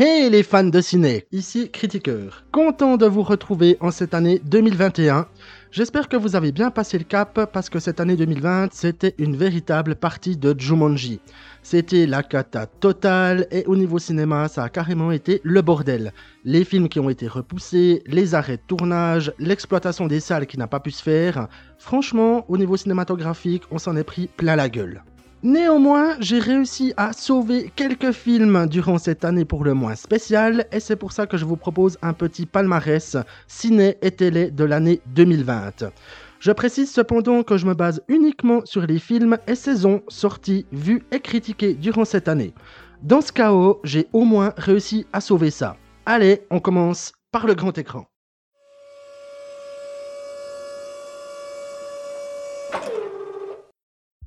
Hey les fans de ciné, ici Critiqueur. Content de vous retrouver en cette année 2021. J'espère que vous avez bien passé le cap parce que cette année 2020 c'était une véritable partie de Jumanji. C'était la cata totale et au niveau cinéma ça a carrément été le bordel. Les films qui ont été repoussés, les arrêts de tournage, l'exploitation des salles qui n'a pas pu se faire. Franchement, au niveau cinématographique, on s'en est pris plein la gueule. Néanmoins, j'ai réussi à sauver quelques films durant cette année pour le moins spéciale, et c'est pour ça que je vous propose un petit palmarès ciné et télé de l'année 2020. Je précise cependant que je me base uniquement sur les films et saisons sortis, vus et critiqués durant cette année. Dans ce chaos, j'ai au moins réussi à sauver ça. Allez, on commence par le grand écran.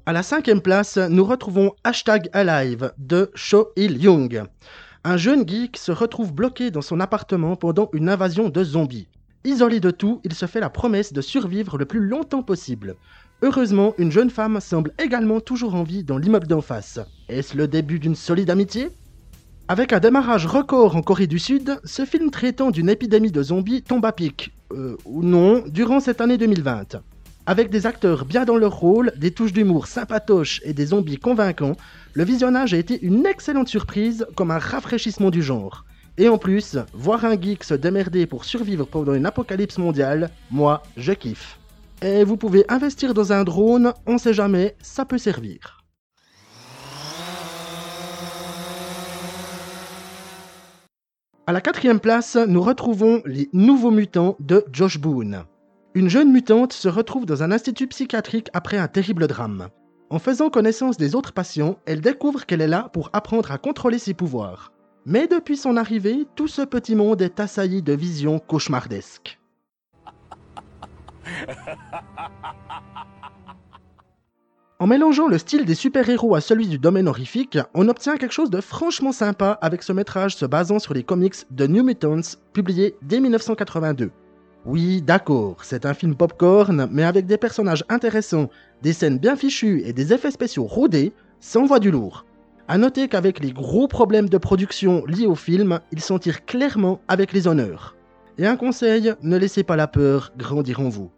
À la cinquième place, nous retrouvons Hashtag Alive de Cho Il Young. Un jeune geek se retrouve bloqué dans son appartement pendant une invasion de zombies. Isolé de tout, il se fait la promesse de survivre le plus longtemps possible. Heureusement, une jeune femme semble également toujours en vie dans l'immeuble d'en face. Est-ce le début d'une solide amitié? Avec un démarrage record en Corée du Sud, ce film traitant d'une épidémie de zombies tombe à pic. Euh, ou non, durant cette année 2020. Avec des acteurs bien dans leur rôle, des touches d'humour sympatoches et des zombies convaincants, le visionnage a été une excellente surprise comme un rafraîchissement du genre. Et en plus, voir un geek se démerder pour survivre pendant une apocalypse mondiale, moi, je kiffe. Et vous pouvez investir dans un drone, on sait jamais, ça peut servir. À la quatrième place, nous retrouvons Les Nouveaux Mutants de Josh Boone. Une jeune mutante se retrouve dans un institut psychiatrique après un terrible drame. En faisant connaissance des autres patients, elle découvre qu'elle est là pour apprendre à contrôler ses pouvoirs. Mais depuis son arrivée, tout ce petit monde est assailli de visions cauchemardesques. En mélangeant le style des super-héros à celui du domaine horrifique, on obtient quelque chose de franchement sympa avec ce métrage se basant sur les comics de New Mutants, publié dès 1982. Oui, d'accord, c'est un film popcorn, mais avec des personnages intéressants, des scènes bien fichues et des effets spéciaux rodés, ça envoie du lourd. A noter qu'avec les gros problèmes de production liés au film, il s'en tire clairement avec les honneurs. Et un conseil, ne laissez pas la peur grandir en vous.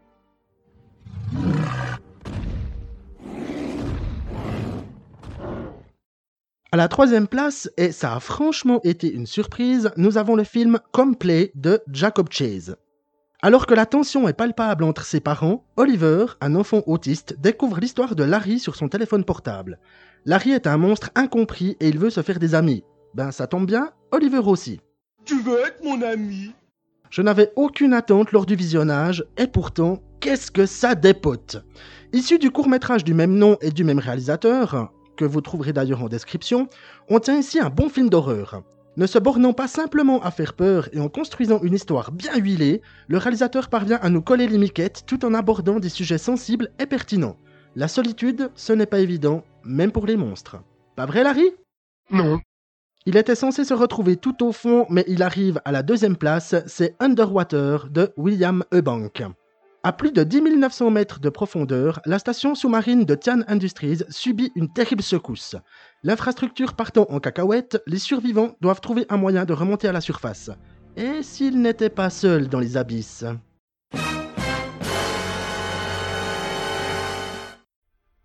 À la troisième place, et ça a franchement été une surprise, nous avons le film Complay de Jacob Chase. Alors que la tension est palpable entre ses parents, Oliver, un enfant autiste, découvre l'histoire de Larry sur son téléphone portable. Larry est un monstre incompris et il veut se faire des amis. Ben ça tombe bien, Oliver aussi. Tu veux être mon ami? Je n'avais aucune attente lors du visionnage, et pourtant, qu'est-ce que ça dépote? Issu du court-métrage du même nom et du même réalisateur, que vous trouverez d'ailleurs en description, on tient ici un bon film d'horreur. Ne se bornant pas simplement à faire peur et en construisant une histoire bien huilée, le réalisateur parvient à nous coller les miquettes tout en abordant des sujets sensibles et pertinents. La solitude, ce n'est pas évident, même pour les monstres. Pas vrai, Larry? Non. Il était censé se retrouver tout au fond, mais il arrive à la deuxième place, c'est Underwater de William Eubank. À plus de 10 900 mètres de profondeur, la station sous-marine de Tian Industries subit une terrible secousse. L'infrastructure partant en cacahuète, les survivants doivent trouver un moyen de remonter à la surface. Et s'ils n'étaient pas seuls dans les abysses?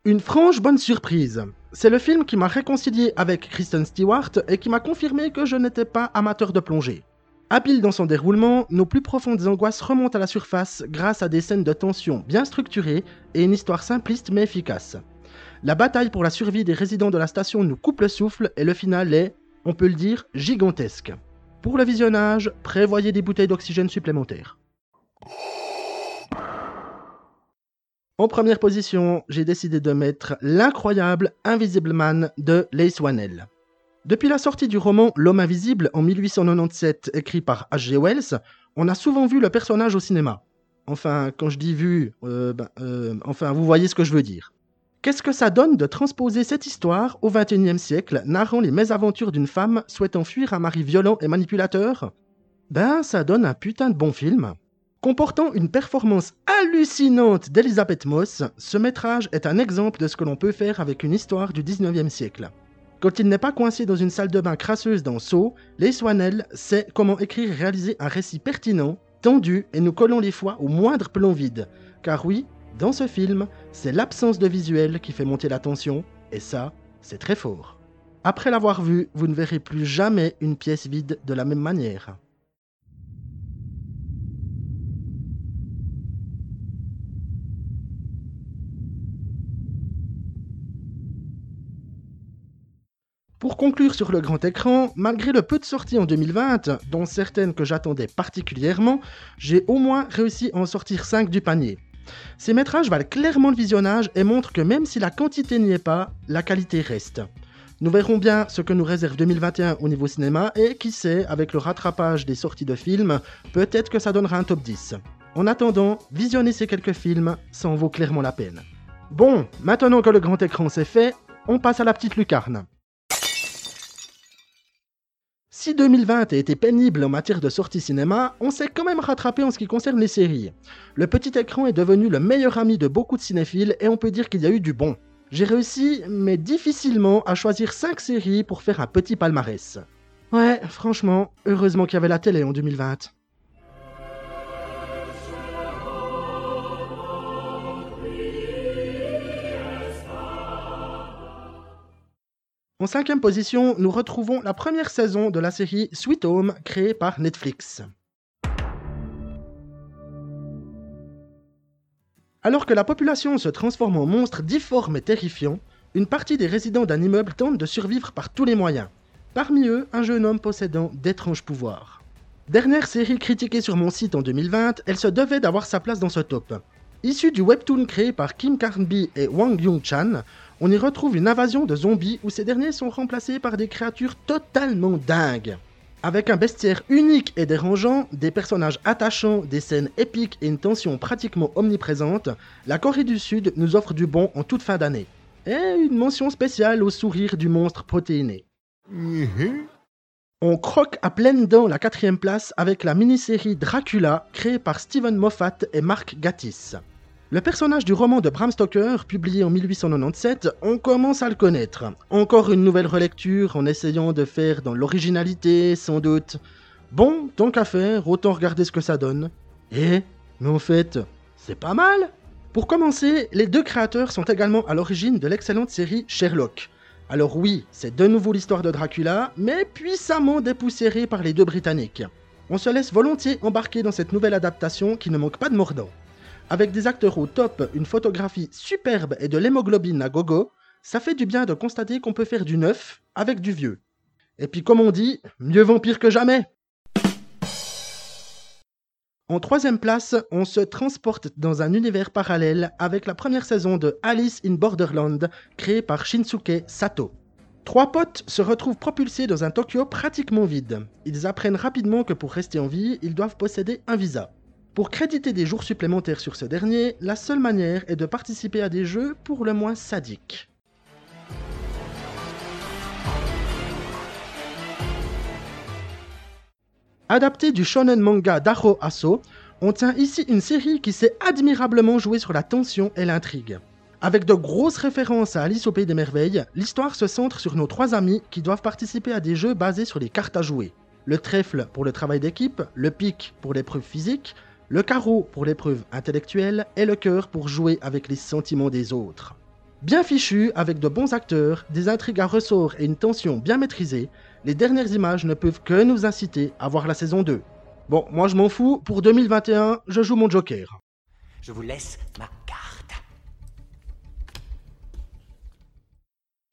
Une franche bonne surprise. C'est le film qui m'a réconcilié avec Kristen Stewart et qui m'a confirmé que je n'étais pas amateur de plongée. Habile dans son déroulement, nos plus profondes angoisses remontent à la surface grâce à des scènes de tension bien structurées et une histoire simpliste mais efficace. La bataille pour la survie des résidents de la station nous coupe le souffle et le final est, on peut le dire, gigantesque. Pour le visionnage, prévoyez des bouteilles d'oxygène supplémentaires. En première position, j'ai décidé de mettre l'incroyable Invisible Man de Lace Whannell. Depuis la sortie du roman L'homme invisible en 1897 écrit par H.G. Wells, on a souvent vu le personnage au cinéma. Enfin, quand je dis vu, euh, ben, euh, enfin, vous voyez ce que je veux dire. Qu'est-ce que ça donne de transposer cette histoire au XXIe siècle, narrant les mésaventures d'une femme souhaitant fuir un mari violent et manipulateur? Ben, ça donne un putain de bon film. Comportant une performance hallucinante d'Elizabeth Moss, ce métrage est un exemple de ce que l'on peut faire avec une histoire du XIXe siècle. Quand il n'est pas coincé dans une salle de bain crasseuse dans Saut, Les Swanel sait comment écrire et réaliser un récit pertinent, tendu et nous collons les fois au moindre plomb vide. Car oui, dans ce film, c'est l'absence de visuel qui fait monter la tension, et ça, c'est très fort. Après l'avoir vu, vous ne verrez plus jamais une pièce vide de la même manière. Pour conclure sur le grand écran, malgré le peu de sorties en 2020, dont certaines que j'attendais particulièrement, j'ai au moins réussi à en sortir 5 du panier. Ces métrages valent clairement le visionnage et montrent que même si la quantité n'y est pas, la qualité reste. Nous verrons bien ce que nous réserve 2021 au niveau cinéma et qui sait, avec le rattrapage des sorties de films, peut-être que ça donnera un top 10. En attendant, visionner ces quelques films, ça en vaut clairement la peine. Bon, maintenant que le grand écran s'est fait, on passe à la petite lucarne. Si 2020 a été pénible en matière de sortie cinéma, on s'est quand même rattrapé en ce qui concerne les séries. Le petit écran est devenu le meilleur ami de beaucoup de cinéphiles et on peut dire qu'il y a eu du bon. J'ai réussi, mais difficilement, à choisir 5 séries pour faire un petit palmarès. Ouais, franchement, heureusement qu'il y avait la télé en 2020. En cinquième position, nous retrouvons la première saison de la série Sweet Home créée par Netflix. Alors que la population se transforme en monstre difforme et terrifiant, une partie des résidents d'un immeuble tente de survivre par tous les moyens. Parmi eux, un jeune homme possédant d'étranges pouvoirs. Dernière série critiquée sur mon site en 2020, elle se devait d'avoir sa place dans ce top. Issue du webtoon créé par Kim Carnby et Wang Yung-chan, on y retrouve une invasion de zombies où ces derniers sont remplacés par des créatures totalement dingues. Avec un bestiaire unique et dérangeant, des personnages attachants, des scènes épiques et une tension pratiquement omniprésente, la Corée du Sud nous offre du bon en toute fin d'année. Et une mention spéciale au sourire du monstre protéiné. Mm-hmm. On croque à pleine dents la quatrième place avec la mini-série Dracula créée par Steven Moffat et Mark Gatiss. Le personnage du roman de Bram Stoker, publié en 1897, on commence à le connaître. Encore une nouvelle relecture en essayant de faire dans l'originalité, sans doute. Bon, tant qu'à faire, autant regarder ce que ça donne. Et, mais en fait, c'est pas mal Pour commencer, les deux créateurs sont également à l'origine de l'excellente série Sherlock. Alors oui, c'est de nouveau l'histoire de Dracula, mais puissamment dépoussiérée par les deux Britanniques. On se laisse volontiers embarquer dans cette nouvelle adaptation qui ne manque pas de mordant. Avec des acteurs au top, une photographie superbe et de l'hémoglobine à gogo, ça fait du bien de constater qu'on peut faire du neuf avec du vieux. Et puis comme on dit, mieux vampire que jamais En troisième place, on se transporte dans un univers parallèle avec la première saison de Alice in Borderland, créée par Shinsuke Sato. Trois potes se retrouvent propulsés dans un Tokyo pratiquement vide. Ils apprennent rapidement que pour rester en vie, ils doivent posséder un visa. Pour créditer des jours supplémentaires sur ce dernier, la seule manière est de participer à des jeux pour le moins sadiques. Adapté du shonen manga d'Aro Aso, on tient ici une série qui sait admirablement jouer sur la tension et l'intrigue. Avec de grosses références à Alice au Pays des Merveilles, l'histoire se centre sur nos trois amis qui doivent participer à des jeux basés sur les cartes à jouer. Le trèfle pour le travail d'équipe, le pic pour l'épreuve physique, le carreau pour l'épreuve intellectuelle et le cœur pour jouer avec les sentiments des autres. Bien fichu, avec de bons acteurs, des intrigues à ressort et une tension bien maîtrisée, les dernières images ne peuvent que nous inciter à voir la saison 2. Bon, moi je m'en fous, pour 2021, je joue mon Joker. Je vous laisse ma carte.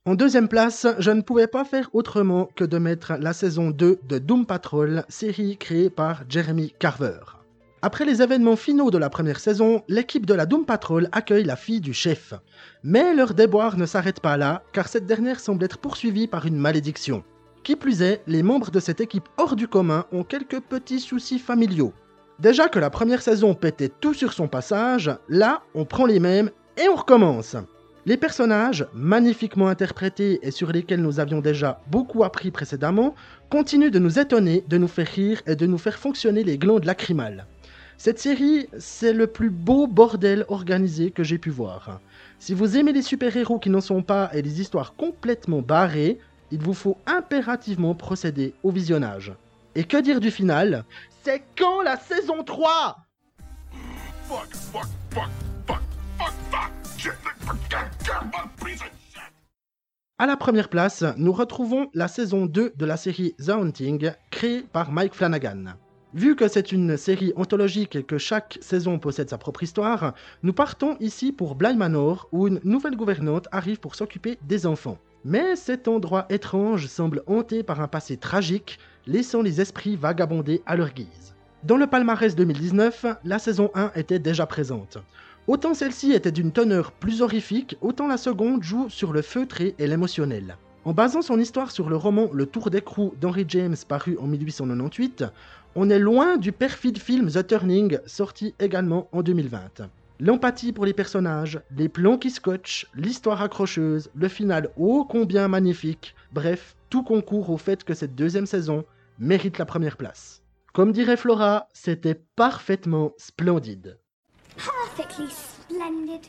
En deuxième place, je ne pouvais pas faire autrement que de mettre la saison 2 de Doom Patrol, série créée par Jeremy Carver. Après les événements finaux de la première saison, l'équipe de la Doom Patrol accueille la fille du chef. Mais leur déboire ne s'arrête pas là, car cette dernière semble être poursuivie par une malédiction. Qui plus est, les membres de cette équipe hors du commun ont quelques petits soucis familiaux. Déjà que la première saison pétait tout sur son passage, là, on prend les mêmes et on recommence. Les personnages, magnifiquement interprétés et sur lesquels nous avions déjà beaucoup appris précédemment, continuent de nous étonner, de nous faire rire et de nous faire fonctionner les glandes lacrymales. Cette série, c'est le plus beau bordel organisé que j'ai pu voir. Si vous aimez les super-héros qui n'en sont pas et les histoires complètement barrées, il vous faut impérativement procéder au visionnage. Et que dire du final? C'est quand la saison 3 Fuck, fuck, fuck, fuck, fuck. Shit. À la première place, nous retrouvons la saison 2 de la série The Haunting, créée par Mike Flanagan. Vu que c'est une série anthologique et que chaque saison possède sa propre histoire, nous partons ici pour Bly Manor, où une nouvelle gouvernante arrive pour s'occuper des enfants. Mais cet endroit étrange semble hanté par un passé tragique, laissant les esprits vagabonder à leur guise. Dans le palmarès 2019, la saison 1 était déjà présente. Autant celle-ci était d'une teneur plus horrifique, autant la seconde joue sur le feutré et l'émotionnel. En basant son histoire sur le roman Le Tour d'écrou d'Henry James paru en 1898, on est loin du perfide film The Turning sorti également en 2020. L'empathie pour les personnages, les plans qui scotchent, l'histoire accrocheuse, le final ô combien magnifique, bref, tout concourt au fait que cette deuxième saison mérite la première place. Comme dirait Flora, c'était parfaitement splendide. Perfectly splendid.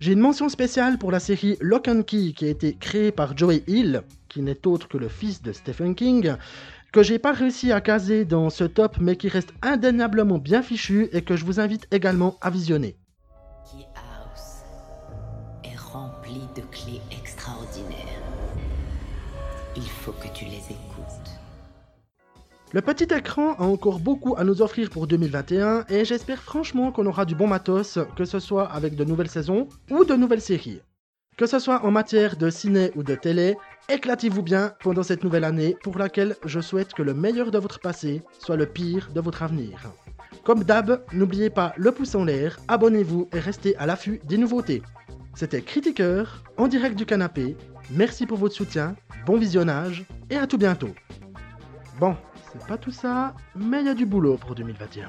J'ai une mention spéciale pour la série Lock and Key qui a été créée par Joey Hill, qui n'est autre que le fils de Stephen King, que j'ai pas réussi à caser dans ce top mais qui reste indéniablement bien fichu et que je vous invite également à visionner. Key House est rempli de clés extraordinaires. Il faut que tu les écoutes. Le petit écran a encore beaucoup à nous offrir pour 2021 et j'espère franchement qu'on aura du bon matos, que ce soit avec de nouvelles saisons ou de nouvelles séries. Que ce soit en matière de ciné ou de télé, éclatez-vous bien pendant cette nouvelle année pour laquelle je souhaite que le meilleur de votre passé soit le pire de votre avenir. Comme d'hab, n'oubliez pas le pouce en l'air, abonnez-vous et restez à l'affût des nouveautés. C'était Critiqueur, en direct du canapé. Merci pour votre soutien, bon visionnage et à tout bientôt. Bon, c'est pas tout ça, mais il y a du boulot pour 2021.